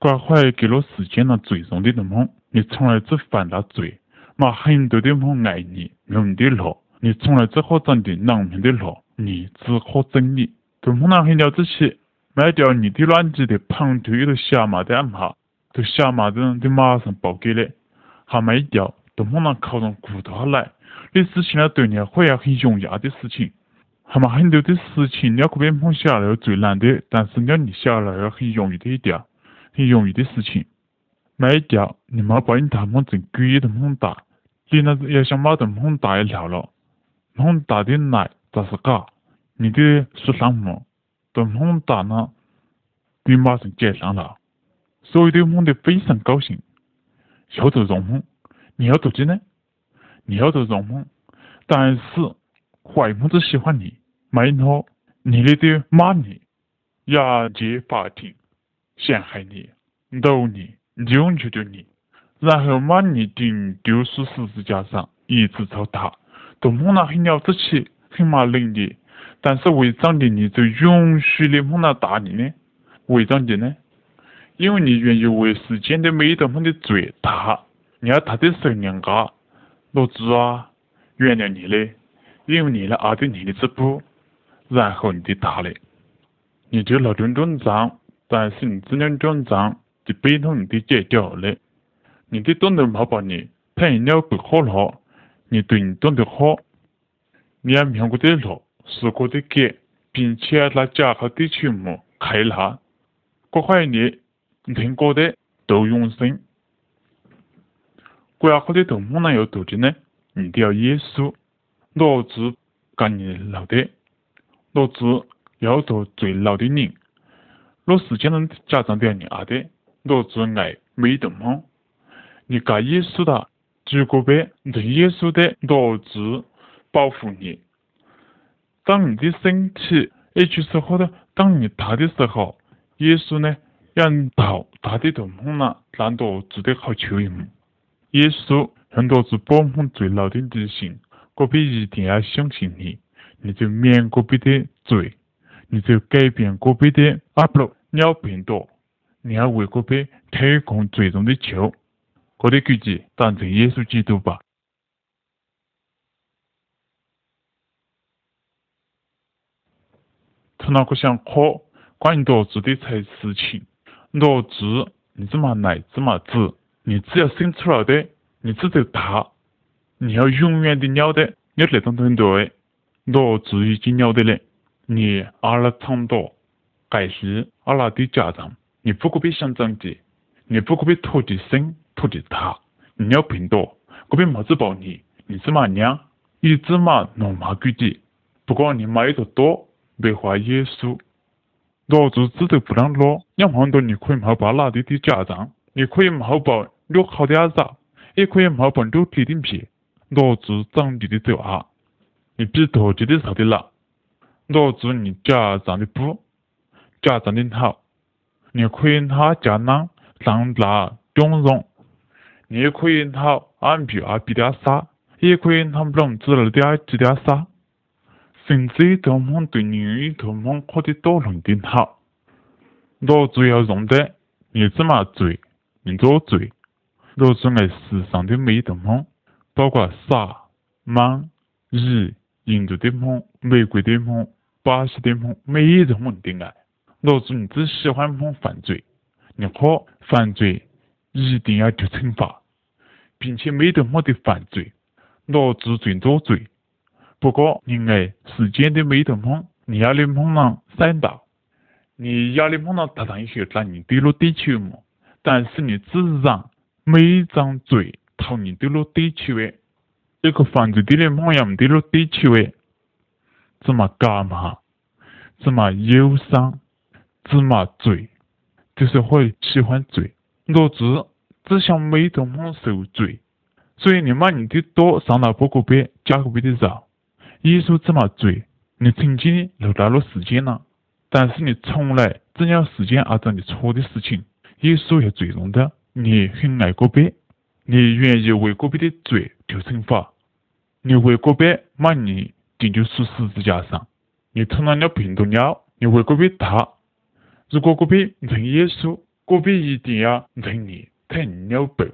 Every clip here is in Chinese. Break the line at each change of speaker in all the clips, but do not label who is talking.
关怀给了世界上最终的人们，你从来只犯了罪，嘛很多的人爱你，用你的路，你从来只好长的难命的路，你只好真理。都碰到很了之起，卖掉你的卵子的旁头有个下马的暗号，都下马的人就马上报给你，还卖掉，都碰到靠上骨头来，你之前呢对你会要很重要的事情。还嘛很多的事情，你要可别碰下来最难的，但是你要你下来要很容易的一条，很容易的事情。卖掉，你冇把你大梦真鬼的梦大，你那要想冇的梦大一条了，梦大的来咋是假？你的说什么？等梦大呢，你马上接上了，所有的梦都非常高兴，要做做梦，你要做真呢？你要做梦，但是坏梦子喜欢你。没错，你的的骂你，押解法庭，陷害你，逗你，扭曲着你，然后把你钉丢死十字架上，一直糟蹋，都梦了很了不起，很骂人的，但是为长的你就允许的梦了打你呢？为长的呢？因为你愿意为世间的每一道梦的罪他，你要他的时候人家，老子啊，原谅你嘞，因为你的爱的你的直播。然后你的打嘞，你就老种种脏，但是你这两种脏就背痛你的解掉嘞。你的懂得好把你配了不好了，你对你懂得好，你也明过的路，试过的给，并且那家好的曲目开了，各怀你听过的都永生。国家好的都木能有途径呢？你都要耶稣，老子跟你老的。老子要做最老的人，老世间人家长都要你阿的，老子爱每顿梦。你该耶稣的，如果被认耶稣的，老子保护你。当你的身体也就是好的，当你大的时候，耶稣呢要到大的都梦了，让老子的好求一梦。耶稣让老子保护最老的理性，个别一定要相信你。你就免个别的罪，你就改变个别的阿不尿变多，你要为个别提供最终的救，我的估计当成耶稣基督吧。他那个想喝关于罗子的才事情，罗子你怎么来怎么子，你只要生出来的，你只得大，你要永远的了的，有那种团队。罗子已经了的了，你阿拉长多，该是阿拉的家长，你不可别想长的，你不可别拖的生拖的大，你要拼多，可别毛子抱你，你芝麻娘，一芝麻弄麻鬼的，不管你买的多，没话耶稣，老子只得不让落，要很多你可以毛把哪里的家长，你可以毛把六好的阿嫂，也可以毛把六地的皮，老子长地的走啊。你比投资的少的了，老子你家长的不，家长的好，你可以他家长长大中容，你也可以他按比啊比的少，也可以他不能知道的啊知的少，甚至他们对你他们可的多能的好，老子要用的，你怎么罪，你做罪，老子爱世上的每一道梦，包括傻、莽、日。印度的梦，美国的梦，巴西的梦，每一种梦的爱。老子你只喜欢梦犯罪，你可犯罪一定要受惩罚，并且没得么的犯罪，老子尊做罪。不过你爱世间的每一种梦，你要的梦呢三道，你要的梦呢达上一些让你跌落地球梦，但是你只让每张嘴讨你跌落地球的。一个犯罪的人，梦也唔跌落地球诶，怎么干嘛？怎么忧伤？芝麻罪？就是会喜欢罪。老子只想每种梦受罪，所以你骂你的多上了不个别，加个别的绕。耶稣怎么罪？你曾经留到了时间了，但是你从来只要时间而做你错的事情。耶稣也最终的，你很爱个别。你愿意为个别的罪受惩罚？你为个别骂你顶就是十字架上？你吞了了病毒了？你为个别他？如果个别认耶稣，隔壁一定要认你太牛背，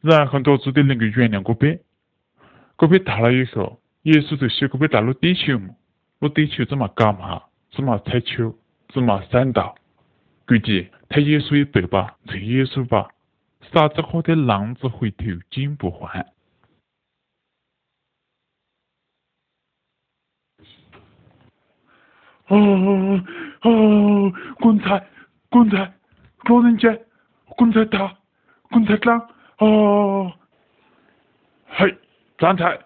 然后多做点能够原谅隔壁。隔壁大了以后，耶稣就写隔壁大陆地球嘛，陆地球怎么干嘛？怎么踩球？怎么闪到？估计他耶稣一背吧，认耶稣吧，傻子喝的浪子回头金不换。哦哦，棺材，棺材，老人家，棺材塔，棺材厂，哦，嘿，站台，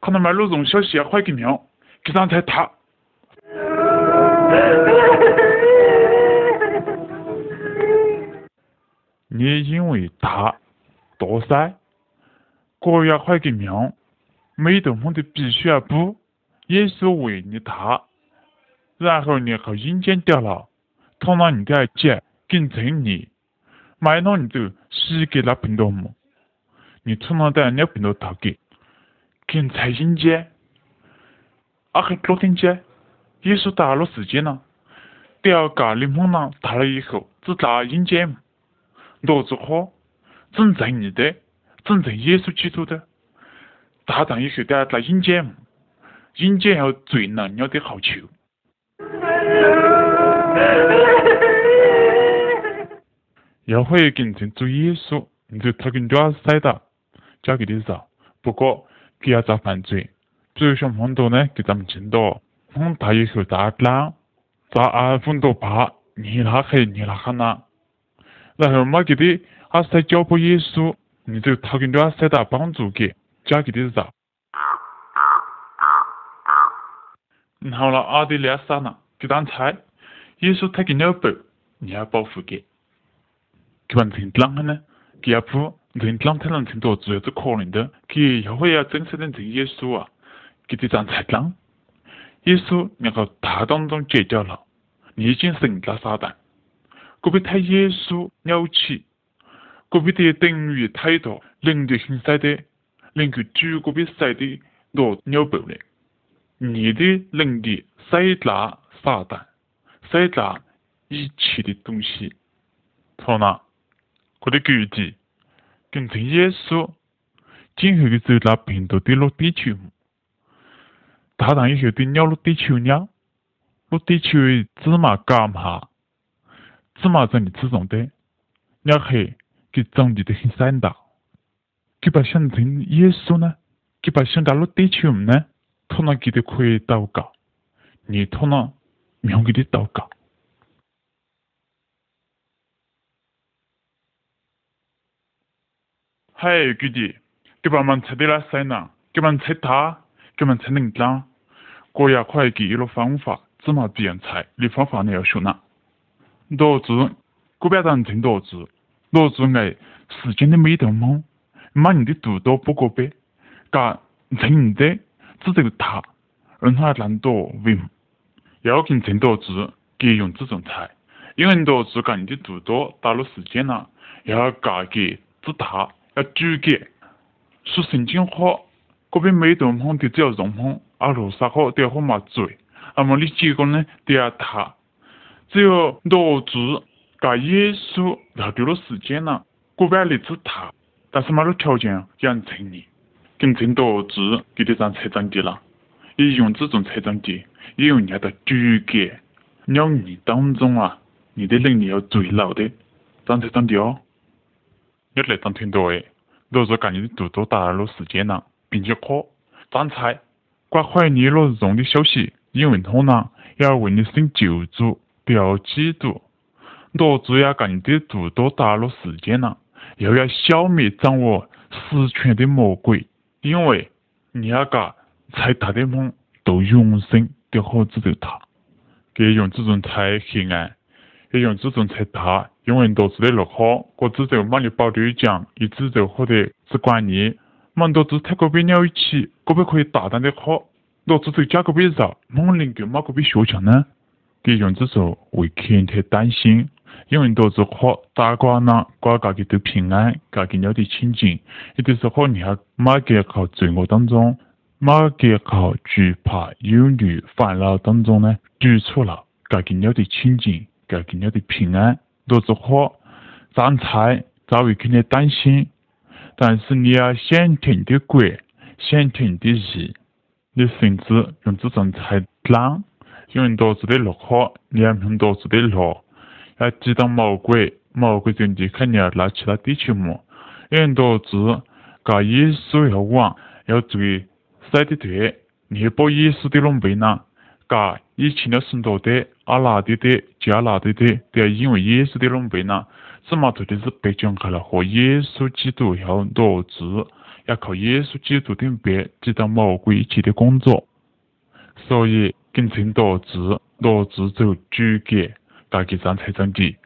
看到买了容小西坏个庙，给站台塔。你因为他，多噻，国要坏个庙，每栋房的必须要补，也是为你大。然后你后阴间掉了，通常你该捡，跟正你，买了你就洗给那病多么？你头脑带那病多套给，跟财阴间，啊还昨天间，耶稣打了时间了，掉个灵魂囊大了以后，只打阴间，罗子喝，真正你的，真在耶稣基督的，打仗以后得在阴间，阴间要最难要的好球。要会跟成做耶稣，你就他跟多少赛道，交给你造。不过，不要遭犯罪。比如像很多呢，给咱们见到，很大以后大浪，砸啊很多怕，你那黑你那哈呐。然后嘛给的阿塞交给耶稣，你就他跟多少赛道帮助给，交给你造。然后了阿的那啥呢？给当菜，耶稣他给了包，你要保护给。给完成啷个呢？给要不成啷才能成多主要是可能的。给要会要真实的成耶稣啊，给这张菜啷？耶稣然后大当中解掉了，已经神了撒旦。隔壁太耶稣了起，隔壁的等于太多能力很晒的，能够举隔壁晒的多了不了。你的能力晒大。撒旦，塞大一切的东西，从那，我的估计，跟着耶稣，今后的走那病毒的落地球，大当以后的鸟落地球鸟，落地球芝麻干嘛？芝麻长的自重的，鸟黑给长得的很散大，给把想成耶稣呢？给把想到落地球呢？头脑给的可以祷告，你头脑。庙给的祷告，嗨，弟弟，给把门拆的那塞呢？给门拆它，给门拆能当。国家快给一个方法，芝麻不用拆，你方法你要学哪？老子，古边人称罗子，老子爱时间的每头梦，把你的肚多不过百，噶真的这个他，让他难多为。要跟陈多子给用这种菜，因为多子讲你的肚多到了时间了，要嫁给子大，要煮给。说圣经话，嗰边每顿饭都只要用饭，阿罗沙好都要好麻嘴，那么你结果呢都要他。只有多子嫁耶稣要丢了时间了，嗰边的子大，但是没得条件养成你，跟陈多子给你张财政的了，也用这种财政的。因为你要到主给两年当中啊，你的能力要最老的，长才长的哦。你来当挺多诶，如果讲你的肚多大了时间了，并且可长菜，关怀你了用的消息，因为通呢要为你生救助，不要嫉妒。罗主要讲你的肚多大了时间了，又要消灭掌握实权的魔鬼，因为你要讲再大的梦都永生。的好子就大，给用这种菜黑暗，也用这种菜大，因为多子的落好，我只就帮你保对讲，一直就喝得只管你，蛮多子太过别了一起，个别可以大胆的喝，多子就加个别绕，猛能够马个别学强呢？给用这种为前提担心，因为多子喝打瓜呢，瓜家己都平安，家己了的清净，也就是喝你还马家靠罪恶当中。马家靠惧怕、忧虑、烦恼当中呢，举出了，改变了的清净，改变了的平安，罗子火站菜早已肯定担心，但是你要先听的国，想听的日，你甚至用这种菜懒，用多子的落火，你要用多子的落，要知道魔鬼，魔鬼就你肯定要拿其他地区么，用多子搞耶稣要往，要追晒的对，你把耶稣的龙背呢？噶以前的圣多的、阿拉的的、加拉的的，都要因为耶稣的龙背呢，这么多的是被讲开了，和耶稣基督要落志，要靠耶稣基督的别，知道魔鬼一切的工作，所以跟称落志，落志就主给大家站菜站地，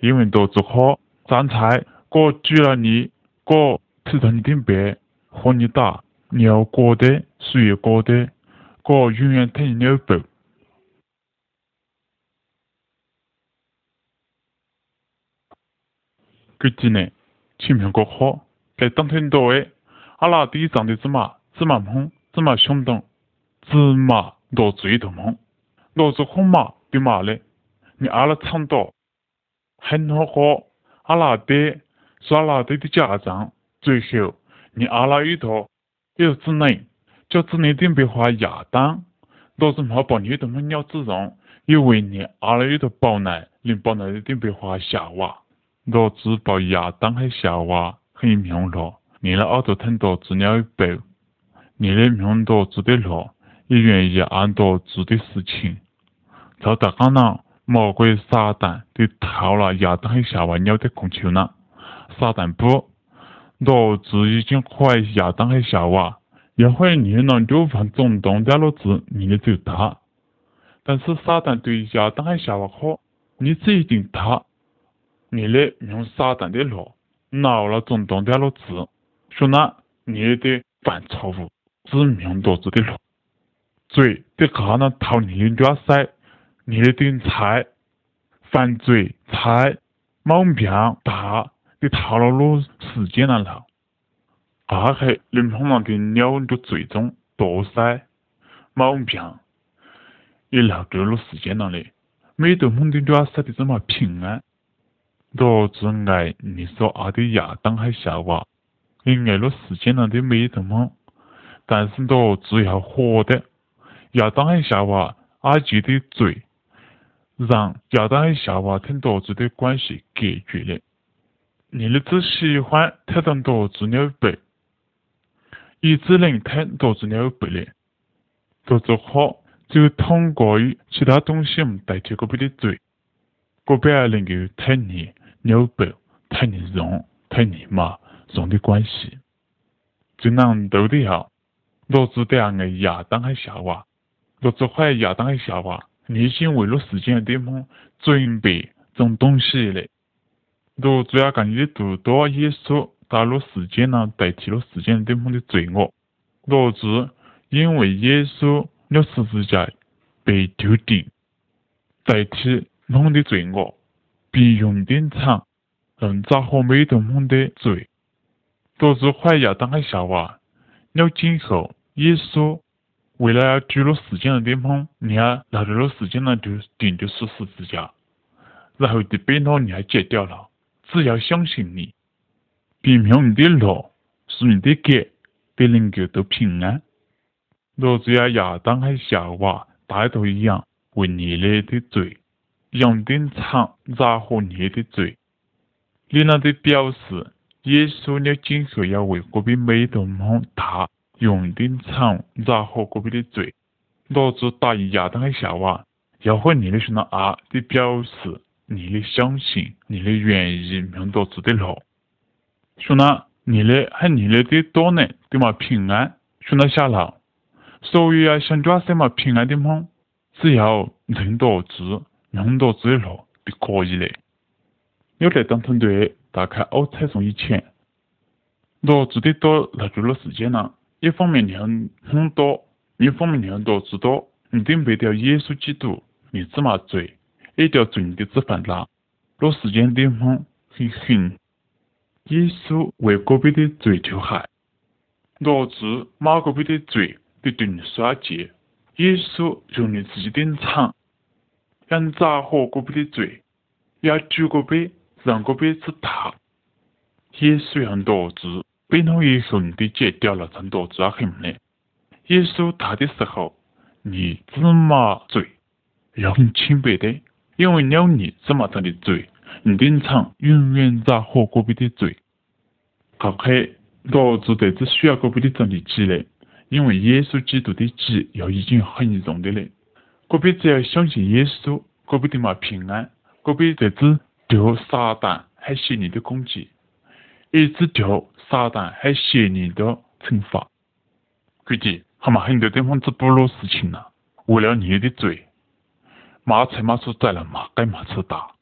因为落志好站菜，过举了你，过吃到你的别，和你打，你要过的，谁要过的。个永远等你有报。佢真呢，前面个好，来当天多诶，阿拉第一长的芝麻，芝麻红，芝麻相当，芝麻多最多红，多是红麻的麻嘞，你阿拉唱到，很好好，阿拉的，是阿拉的的家长，最后你阿拉一头，有只能。叫子女顶白话亚当，老子冇把你的么鸟子容，因为你阿拉有头宝奶，连宝奶的顶白话夏娃，老子把亚当还夏娃很明了，你的耳朵听到子鸟一背，你的明到子的路，也愿意按到子的事情，就大家呢，魔鬼撒旦都偷了亚当和夏娃鸟的供求呢，撒旦不，老子已经怀亚当和夏娃。也会你能就犯总动掉了子，你的就大。但是撒旦对亚当和夏娃好，你只一定他。你的用撒旦的路，恼了总动掉了子，说那你的犯错误，只命多子的路，罪得可能逃你的抓塞，你的点菜，犯罪菜，毛病大，你逃了路时间了了。阿黑林碰浪的鸟都最终多晒毛病，也留够了时间了嘞。每头梦的都要晒得这么平安，多只爱你说阿的亚当还夏娃，你爱了时间那的每头梦，但是多只要活的亚当和夏娃阿记的罪，让亚当和夏娃跟多子的关系隔绝了。你的只喜欢特登多子鸟背。一只能听多子了不了，多子好就通过于其他东西代替个别的嘴，隔壁还能够听你牛背，听你容，听你嘛容的关系。就难斗的好，多子的爱亚当和夏娃，多子怀亚当还夏娃，内心为了时间的巅峰准备种东西嘞，多子要讲你的多多耶稣。打入时间呢，代替了时间巅峰的罪恶。罗子因为耶稣了十字架被丢定，代替梦的罪恶，比用典场能找和每顿梦的罪。罗子怀亚当和夏娃，了今后耶稣为了要追了时间的巅峰，你看拿着了时间呢就定就是十字架，然后的被恼你还戒掉了，只要相信你。比命你的路，是你的格，都能够都平安。若只要亚当和夏娃带头一样为你类的罪，用点长然后你的罪，你那的表示耶稣了今后要为隔壁每头梦大用点长然后隔壁的嘴，老子答应亚当和夏娃，要和你的说那啊的表示你的相信，你的愿意命到自的路。说那你的还你嘞的多呢，对嘛平安，说那下了，所以啊想抓什么平安的梦，只要认多字，用多字的路就可以嘞。有在当团队打开欧彩送以前，老子的多拿住了时间了，一方面你很多，一方面你很多字多，你顶背掉耶稣基督，你芝麻罪，一条罪你的子犯了，落时间顶峰很很。耶稣为隔壁的罪就害，罗子马隔壁的罪的对你耍戒。耶稣用你自己的肠，想砸活隔壁的罪，要举个杯，让个杯子大。耶稣要多子，杯头以后你的戒掉了，成多子啊很嘞。耶稣大的时候，你芝麻嘴，要很清白的，因为了你芝麻长的罪，你的场永远在活过杯的罪。好黑，老子这只需要个杯的长的积累，因为耶稣基督的积要已经很重的嘞。个杯只要相信耶稣，个杯的嘛平安，个杯在只丢撒旦还邪你的攻击，一直丢撒旦还邪你的惩罚。估计他们，很多地方做不落事情了，为了你的罪，马才马出在了，马该马出打，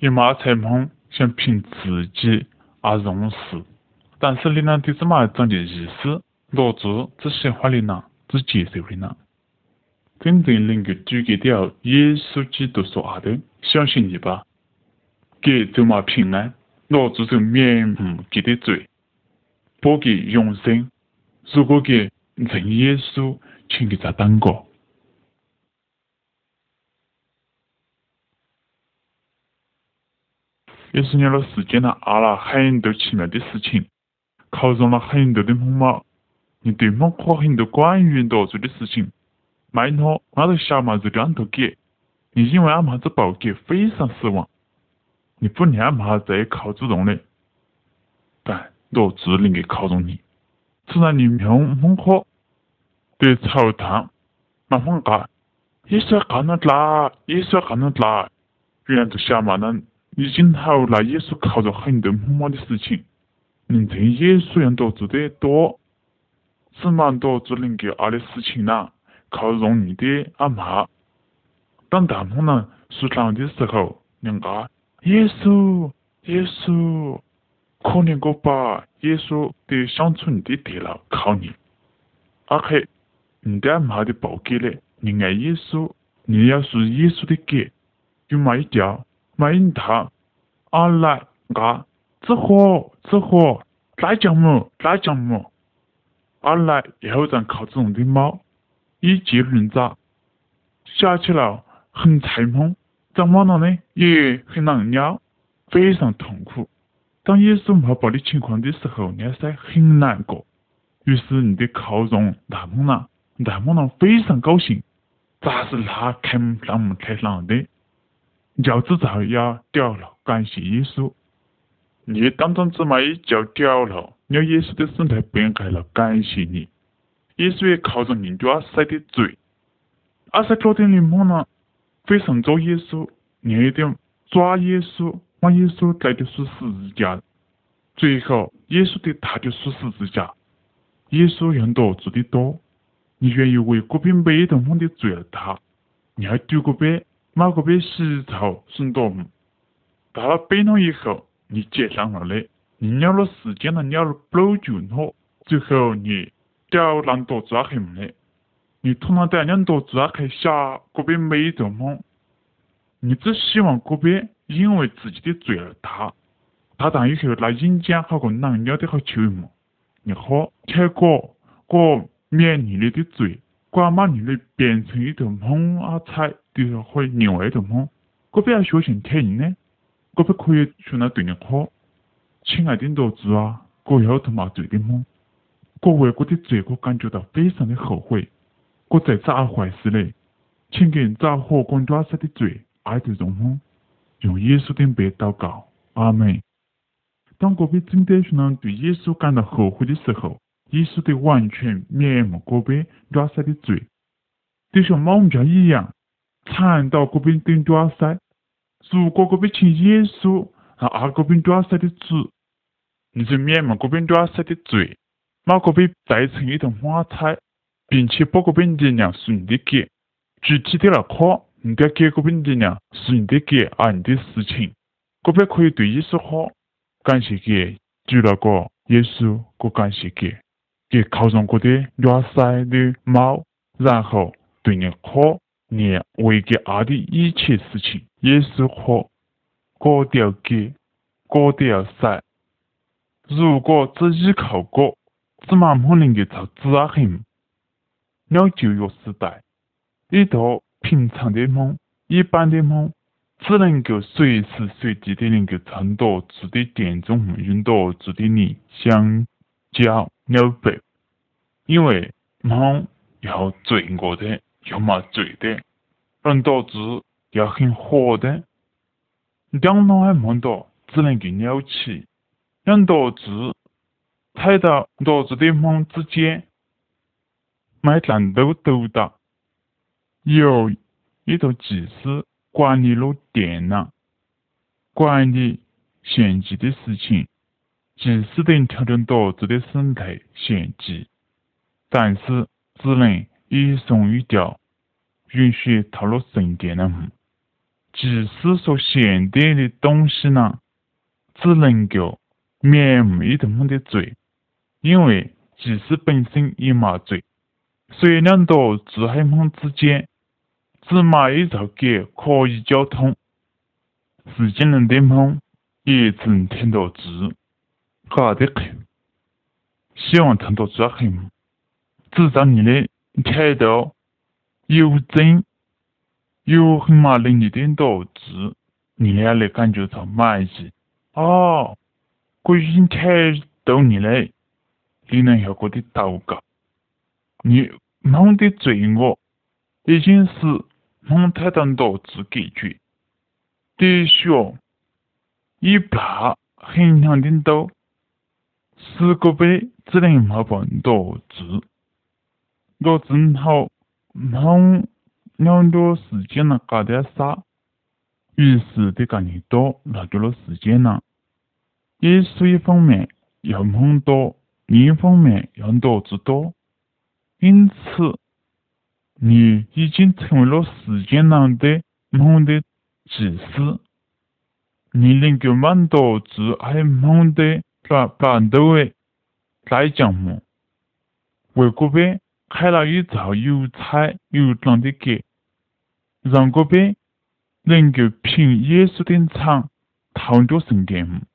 一马才忙想凭自己而容事，但是你呢对这么长的意思，老子只喜欢你呢，只接受你呢。真正能够举给掉耶稣基督说话的，相信你吧，给走马平安，老子就免不给的罪，不给永生。如果给认耶稣，请给咱当过。也是年了时间了，阿了很多奇妙的事情，考中了很多的梦嘛，你对梦和很多关于多做的事情。买诺，俺都小马子两头给，你因为阿妈子报给非常失望，你不念妈再靠主动的，但都只能给靠中你，只然你命猛火，对草堂慢慢干，也是干了啦，也是干了啦，原来都小马呢，已经好了，也是靠着很多猛猛的事情，能挣也是样多做得多，只蛮多只能给俺的事情啦。靠容易的阿妈，当大梦呢说长的时候，人家耶稣耶稣，可怜个吧，耶稣得想出你的电脑靠你。阿黑，你的阿妈的报给嘞，你爱耶稣，你要是耶稣的给，就买一条，买一套，阿来啊，吃火吃火，来姜母来姜母，阿来以后咱靠这种的猫。一结论咋？下去了很菜梦，怎么了呢？也很难了，非常痛苦。当耶稣没报的情况的时候，你是很难过。于是你的靠容大梦了，大梦了非常高兴，咋是那开那么开朗的？脚趾头要掉了，感谢耶稣。你当中芝麻一脚掉了，让耶稣的身体变开了，感谢你。耶稣也靠着人家塞的嘴，阿塞昨天的梦呢，非常做耶稣，你一点抓耶稣，把耶稣带的是十字架，最后耶稣的他就是十字架，耶稣用多做的多，你愿意为个别每顿饭的罪而他，你还丢个杯，买个杯洗头送到门，到了北了以后，你接上了嘞，你了了时间了，了了不久了，最后你。掉难多做很的，你突然在两多做很下个别每一种梦，你只希望个别因为自己的罪而大，他当以后那阴间好个难了的好求么？你好，结果果免你的罪，管把你的变成一头梦啊彩，就是会另外一头梦，个别要学信听呢，个别可以说那对你好，亲爱的多子啊，个要头嘛罪的梦。我为我的罪过感觉到非常的后悔，我在咋坏事嘞？请给咋火光抓塞的罪爱的容我，用耶稣的名祷告，阿门。当个别真的是呢对耶稣感到后悔的时候，耶稣得完全免没个别抓塞的罪，就像猫家一样，缠到个别等抓塞。如果个别请耶稣和阿个别抓塞的主，你就免没个别抓塞的罪。马可被带成一顿花菜，并且把个本力量是你的给。具体的来看，你该给个本力量是你的给而你的事情。个别可以对耶稣好，感谢给，就那个耶稣，个感谢给，给靠上个的软塞的猫，然后对你好，你为给爱的一切事情，耶稣好，个都要给，个都要塞。如果只依靠个，芝麻梦能够造纸啊很，了旧约时代，一头平常的梦，一般的梦，只能够随时随地的能够衬托自己店中运到自己的相交了白，因为冇有罪恶的，又冇罪的，人导致要很火的，两脑还梦到，只能够了起，让导致睇到导致的梦之间，买战斗斗打，有一个技师。管理了电脑，管理献祭的事情，即使能调整导致的生态献祭，但是只能一送一调，允许套入神殿的门。即使说献殿的东西呢，只能够免没的么的罪，因为祭司本身也没罪，所以两道自海门之间。只买一条街可以交通，时间能点碰，也只能听到字，搞得去。希望听到字很，至少你的态度有真，有很马能力点到字，你也能感觉到满意。哦，我已经态度你嘞，你能效果的祷告，你梦的罪恶已经是。蒙太当导致解决，的确，一百很强的多，十个倍只能冇办导致，我正好忙两多时间了，搞点啥，于是得干你多，拿住了时间了。也是一方面要很多，另一方面要导致多，因此。你已经成为了世间上的梦的祭司，你能够满足自爱梦的把把斗的来讲么？为国边开了一造有彩有亮的街，让国边能够凭耶稣的场逃着圣殿。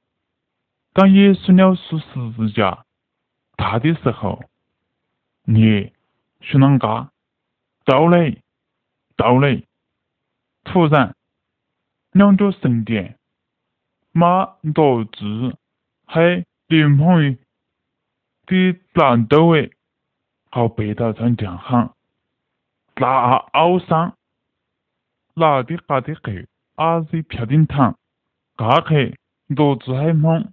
当耶稣了束十字架大的时候，你去啷个？到嘞，到嘞！突然，两座神殿，马导致喺连旁的难度诶，好北大山讲喊，那奥山，那的家的去，阿是漂定堂，家去导致喺忙，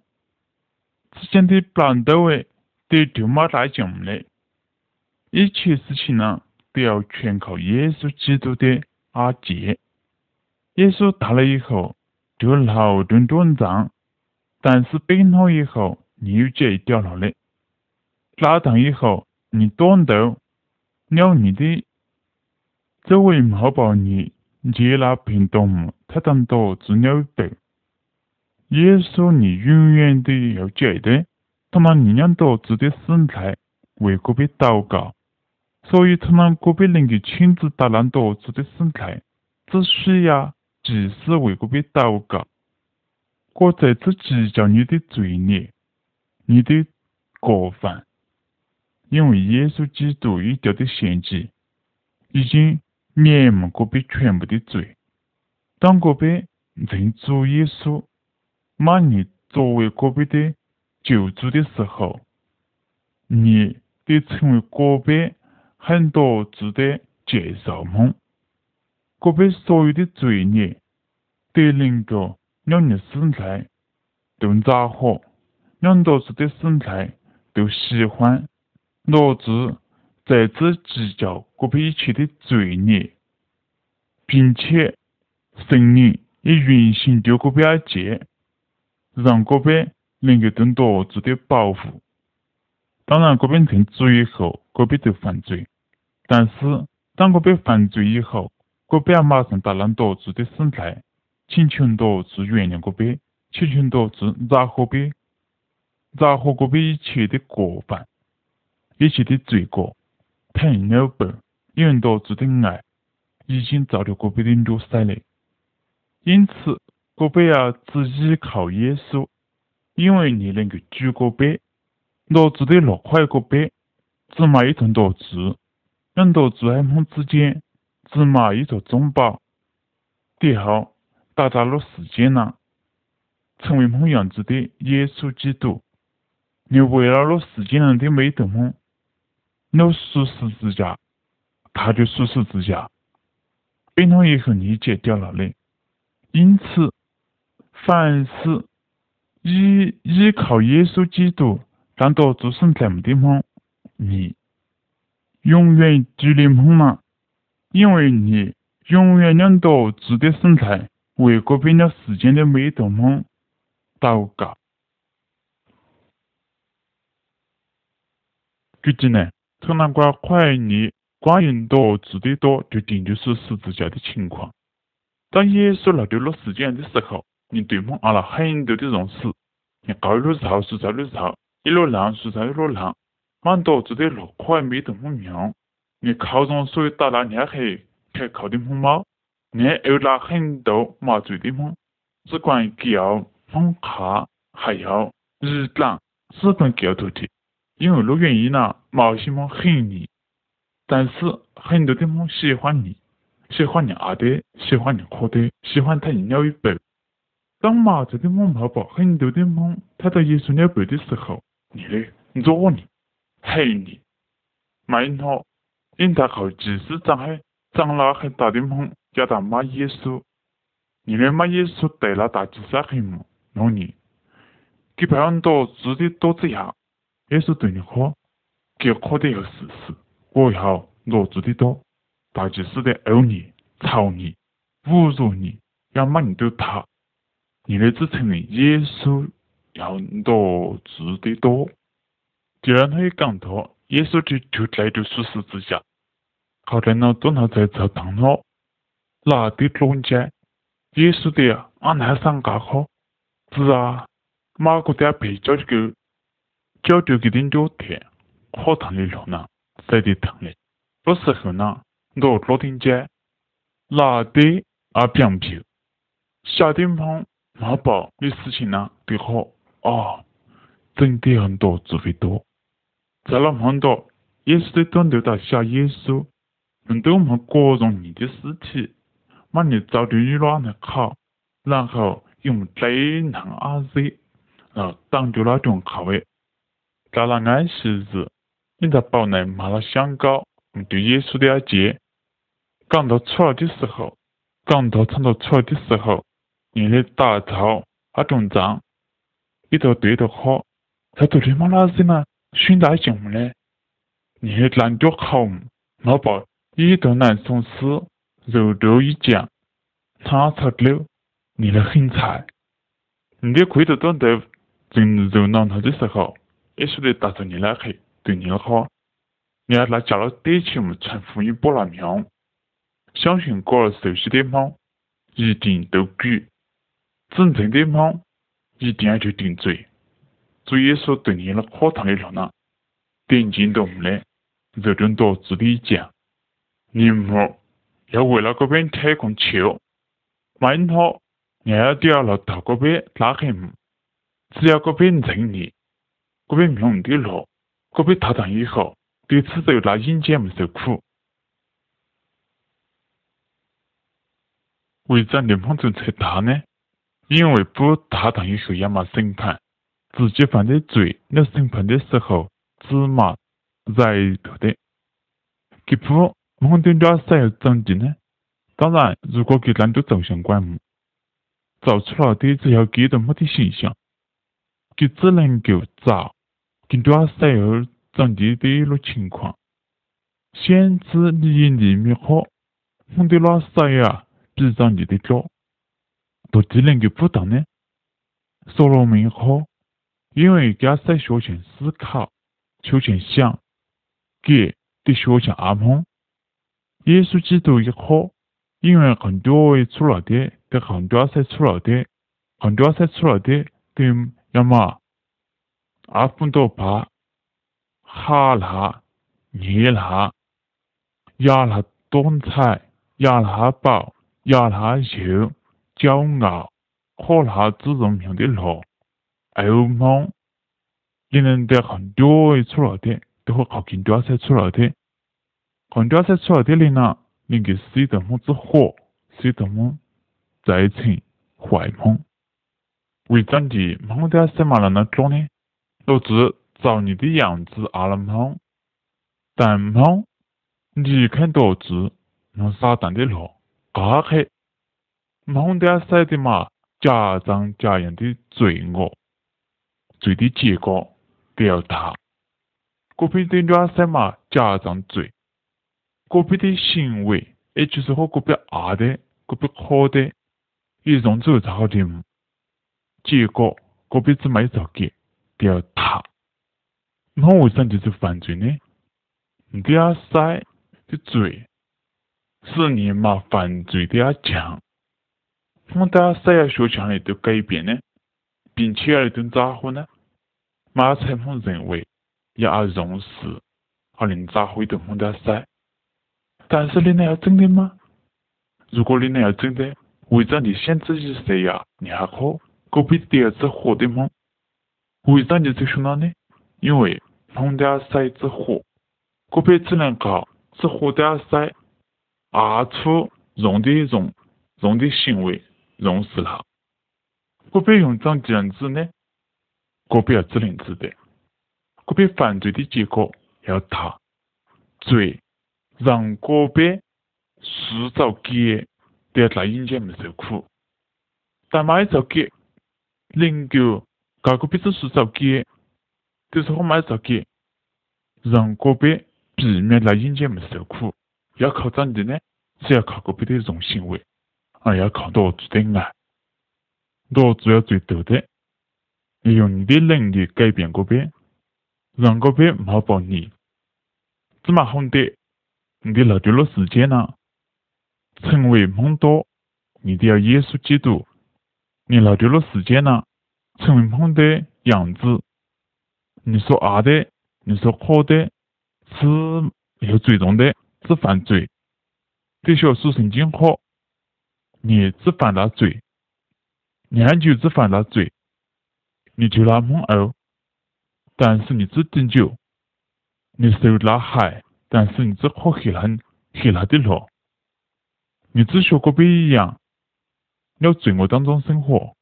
之前的难度诶，对丢马来讲嘞，一切事情呢？都要全靠耶稣基督的阿姐。耶稣到了以后，就劳动短暂，但是病好以后，你又接掉了嘞。拉当以后，你短到了你的周围毛宝你接纳病动，他当到治疗病。耶稣你永远都要记得，他那力量导致的身材为个别祷告。所以，他们个别能够亲自打烂导致的生态，只需要及时为个别祷告。我在此计较你的罪孽，你的过犯，因为耶稣基督已掉的献祭，已经免没个别全部的罪。当个别认主耶稣，把你作为个别的救主的时候，你得成为个别。很多值得接受吗，个别所有的罪孽都能够让你身材都杂合，让多子的身材都喜欢，导致在此计较个别一切的罪孽，并且神灵也运行丢个别界，让个别能够得多子的保护。当然，个别认主以后，个别就犯罪。但是，当个被犯罪以后，个别马上打烂导致的生态，请求导致原谅个别，请求导致饶个别，饶合个别一切的过犯，一切的罪过，疼了白，因为导致的爱已经造了个别的落塞了。因此，个别要只依靠耶稣，因为你能够救个别，导致的落坏个别，只买一层导致。两座主海梦之间，只码一座中宝。第后，到达了世间了，成为梦样子的耶稣基督。你为了了世间人的美德梦，你属十字架，他就属十字架，被他也很理解掉了嘞。因此，凡是依依靠耶稣基督，让到做神在么的梦，你永远距离梦了，因为你永远让到自的身材为过遍了世间的美德梦祷告。估计呢，城南关怀疑关人多字的多，就定就是十字架的情况。当耶稣来到了世间的时候，你对梦按了很多的认识，你高路绕是在路绕，一路浪是在一路浪，蛮多字的路可还没得么样。你靠上所打那天黑可靠的么猫，你又拿很多麻醉的梦，只管叫梦卡，还要日朗，只管叫头的。因为那原因呢，毛些梦很腻，但是很多的梦喜欢你，喜欢你阿的，喜欢你喝的，喜欢他一了一杯。当麻醉的梦泡泡，很多的梦他在一说了杯的时候，你嘞你，做，你黑你，马买诺，因他口只是张海，张老海打电话叫他骂耶稣，你连骂耶稣得了大几十黑么？诺你，给别人多直的多这样，耶稣对你好，给好的要死死，我以后诺直接多，大几十在殴你、操你、侮辱你，要骂你都怕，你的自称耶稣要多直的多。既然他也讲到，耶稣就就来就属实之下，好在呢，多脑在这当了，哪的中间，耶稣的俺还上干好，是啊，马个的被叫这个。脚就给点脚甜，好烫的路呢，晒得烫的。有时候呢，我老天街，那的啊变皮，小地方冒爆的事情呢，的好啊，真的很多，智慧多。在那很多，耶稣的短头到小耶稣，用对我们各种你的尸体，把你找的雨卵来烤，然后用最难阿热，然后挡住那种烤味。在了安息日，你在堡内买了香膏，对耶稣的要接。赶到出来的时候，刚到唱到出来的时候，你的打草啊种脏，一头对头好，在昨天嘛老子呢，训大项目嘞，你的烂脚好，老把一头南松丝，肉肉一酱，叉叉溜，你的很菜，你的盔头短头正热闹他的时候。耶稣的打着你来黑，对你好，你还那叫了点钱么？传福音波那庙，相信过了熟悉的猫，一定都举；真正的猫，一定要就顶嘴。主耶稣对你了可烫的了呢，点睛都没得，这种多字的讲，你莫要为了个边开空球，万一他你要掉了到个边拉黑么？只要个边认你。个别命运的路，个别踏上以后，对此走那阴间没受苦。为啥灵魂中才大呢？因为不踏上以后要么审判，自己犯的罪，那审判的时候芝麻在头的。给不梦的多少要长进呢？当然，如果给人都走向棺木，造出来的只要给到么的形象，给只能够造。根据阿塞尔当地的一路情况，限制你厘米好，蒙的拉塞呀比较你的高，到底能够不到呢？说了明好，因为给阿塞学前思考，学前想，给的学前阿蒙，耶稣基督也好，因为很多出来的，跟很多阿塞出来的，很多阿塞出来的，跟要么。阿芬多巴、哈拉、尼拉、亚拉东彩、亚拉宝、亚拉秀、骄傲、可拉自容命的路、欧盟，你能得很多出来的，都会靠近多才出来的，很多才出来的人呢，能够使得么子火，使得么再成坏梦。为怎地梦的什么人能做呢？都是照你的样子阿了梦，但梦你看到是用撒旦的路加黑，梦的晒的嘛家长家人的罪恶，罪的结果比较大。个别的乱晒嘛家长罪，个别的行为，也就是和个别恶的、个别好的，一种走造的，结果个别只没造给比较大。那为啥就是犯罪呢？你的阿晒的罪，是你嘛犯罪的阿强。我大家晒要学强烈的改变呢，并且而顿咋呼呢？马才峰认为要重视，好令咋呼的我大晒。但是你那要真的吗？如果你那要真的，为啥你先自己谁呀？你还好，隔壁第二次火的吗？为啥你这说那呢？因为碰到塞子火，个别只能靠是火的塞，二处用的用用的行为用死了。个别用这样子呢，个别要只能值得，个别犯罪的结果要大，罪让个别塑造给的在阴间没受苦，但买造给能够搞个别子塑造给。就是我买这个，让个别避免在阴间没受苦，要靠怎的呢？是要靠个别的一种行为，而要靠多主的爱，多主要最多的，利用你的能力改变个别，让个别冒报你，怎么哄的？你的老丢了时间呢？成为梦多，你的要耶稣基督，你老丢了时间呢？成为梦的样子。你说恶的，你说好的，是有最终的，是犯罪。必须要属圣经好，你只犯了罪，你就只犯了罪，你就那么恶。但是你只拯救，你受了害，但是你只好黑了黑了的路。你只学个别一样，要罪恶当中生活，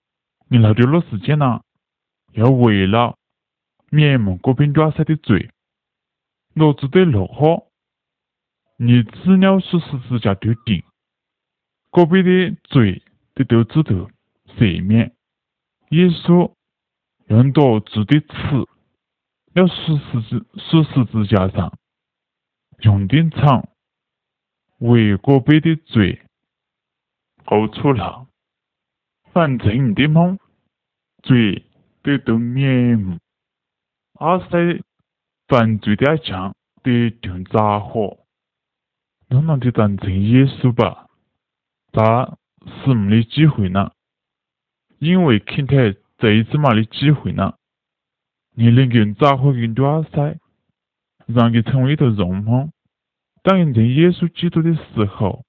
你那丢了时间呢，要为了。免蒙嗰边抓塞的罪，我只得落好，你只了十十字架就定，嗰边的罪得到指头赦免。耶稣用到字的词，要十十字十十字架上用的长，为嗰边的罪付出了，反正你的梦罪得到免。阿塞犯罪的强的定杂货，能不能当成耶稣吧？他是没机会呢，因为看待这一次嘛的机会呢，你能够杂货运多阿塞，让他成为一个荣光。当认定耶稣基督的时候，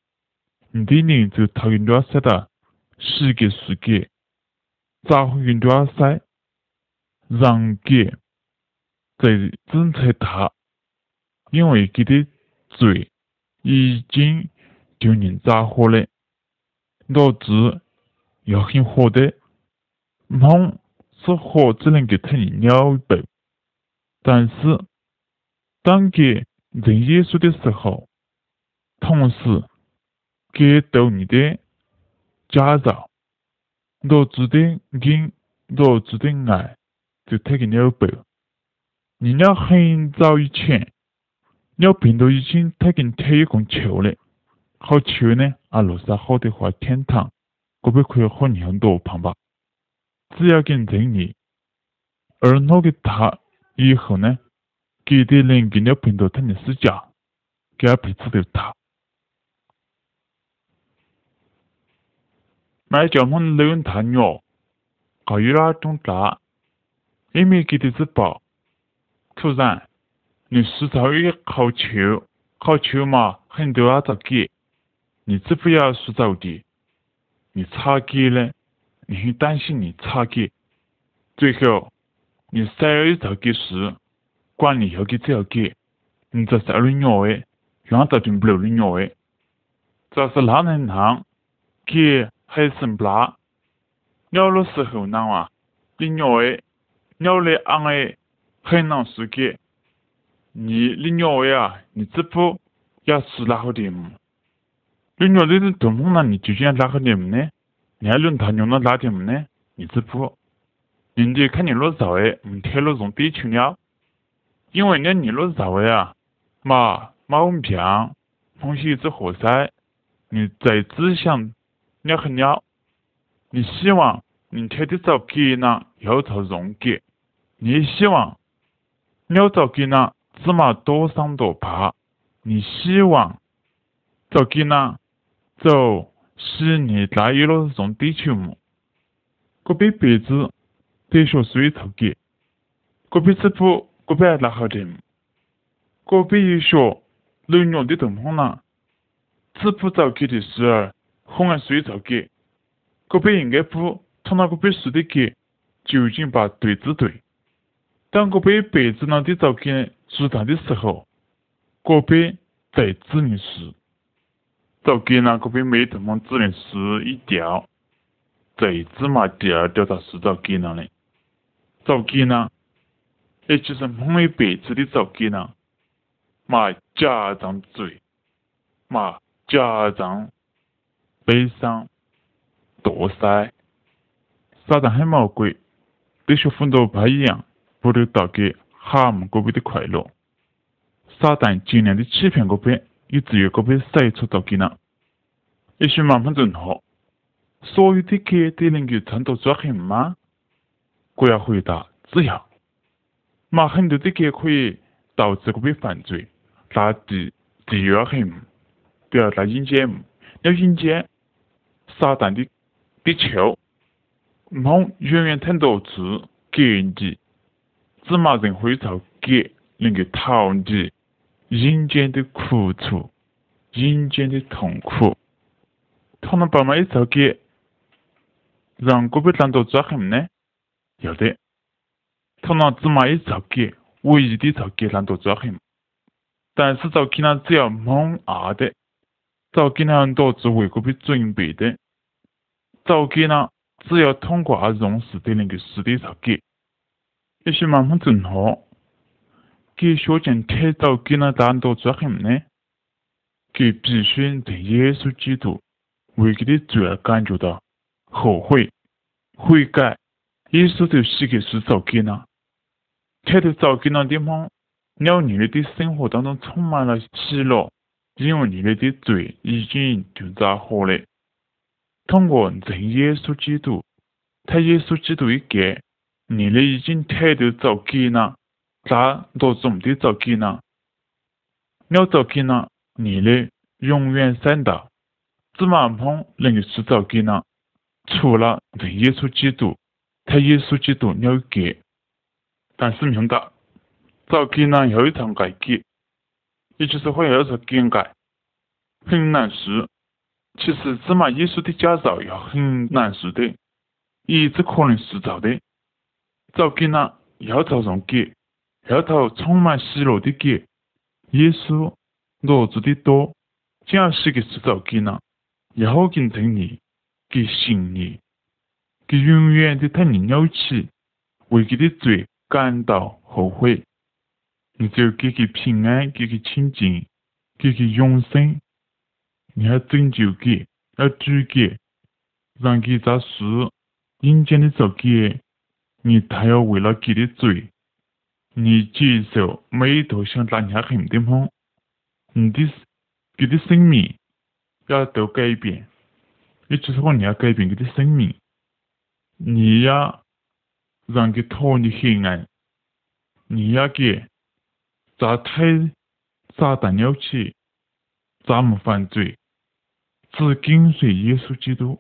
你的灵就讨厌多阿塞的，十个世界，杂货运多阿塞，让给。在侦测他，因为他的罪已经丢人咋火了，导致要很火的，梦是火只能给他人了一但是当给认耶稣的时候，同时给到你的驾照，导致的跟导致的爱就太给了一你俩很早以前，了病毒已经他跟天一共求了，好求呢？阿罗萨好的话，天堂，可不可以和你很多旁吧？只要跟正你，而那个他以后呢，给的人跟了病毒他的死家，给他彼此的他，买叫我们老大女，搞有那种大，也没给的是宝。突然，你实在也好求，好求嘛，很多啊，咋给？你只不要塑造的，你差给了，你很担心你差给，最后你三二一给事，管你要给只要给，你这是二的鸟诶，永远都进不了的鸟诶，这是哪能让给 还是不拉？了的时候呢啊，你鸟诶，了的昂诶，很难世界。你你鸟诶啊，你这不要吃哪个点？你鸟的是怎么呢？你究竟哪个点呢？你还论他用了哪点呢？ 你这不，人家看你落早诶，唔贴了种地球了，因为呢你落早诶啊，嘛嘛唔平，东西只活塞，你在只想。你很了，你希望你贴的早给呢要朝容给，你希望了早给呢芝麻多上多爬，你希望早给呢走是你大一了种地球么？个别辈子得学水草给，个别子不个别拉好的，个别一学能用的东方呢，只不早给的事儿。红安水草给，个别应该不从那个别水的给，究竟把对子对。当个别辈子呢的早给知道的时候，个别在指令时，早给呢个别没怎么指令时一条，最芝麻第二调到是早给了的。早给呢，也就是每辈子的早给呢，嘛家长罪，嘛家长。悲伤、堕塞，撒旦很魔鬼，对学奋斗不一样，不能带给哈姆个别的快乐。撒旦尽量的欺骗个别，以至于个别晒出到给呢。也许慢慢正好，所有的给都能够撑到抓痕吗？我要回答：只要。嘛，很多的给可以导致个别犯罪，那第第二痕，不要那引荐，要引荐。撒旦的的球，梦远远听到字给你，芝麻人会朝给能够讨你人间的苦楚，人间的痛苦。他们爸妈一朝给，让个别难道抓痕呢？有的，他们芝麻一朝给，唯一的朝给难道抓痕？但是早给呢，只要蒙二的，早给呢很多是为个别准备的。早给呢，只要通过啊荣事的那个实地造给，也许慢慢正好，给学见太早给那单多做什么呢，给必须对耶稣基督为给的罪而感觉到后悔、悔改，耶稣就死给是早给呢，太多早给那地方，让你的生活当中充满了喜乐，因为你们的罪已经就在活了。通过认耶稣基督，他耶稣基督一给，你的已经太多早给了，咋多种的早给了？了早给了，你的永远三道，芝麻碰能够是早给了，除了认耶稣基督，他耶稣基督了给，但是明白，早给了有一场改革，也就是会有一场更改，很难事。其实芝麻耶稣的驾照要很难受的，也只可能是造的。早给呢，要朝上给，要朝充满喜乐的给。耶稣乐子的多，假使个是早给呢，要跟真理，给信你，给永远的他你了起，为给的罪感到后悔。你只有给给平安，给给清净，给给永生。你要拯救给，要主给，让给在世阴间的做给，你他要为了给的罪，你接受每一头想打下很地方，你的给的生命要都改变，也就是说你要改变你的生命，你要让给脱离黑暗，你要给在太撒旦了起，咱们犯罪。只跟随耶稣基督，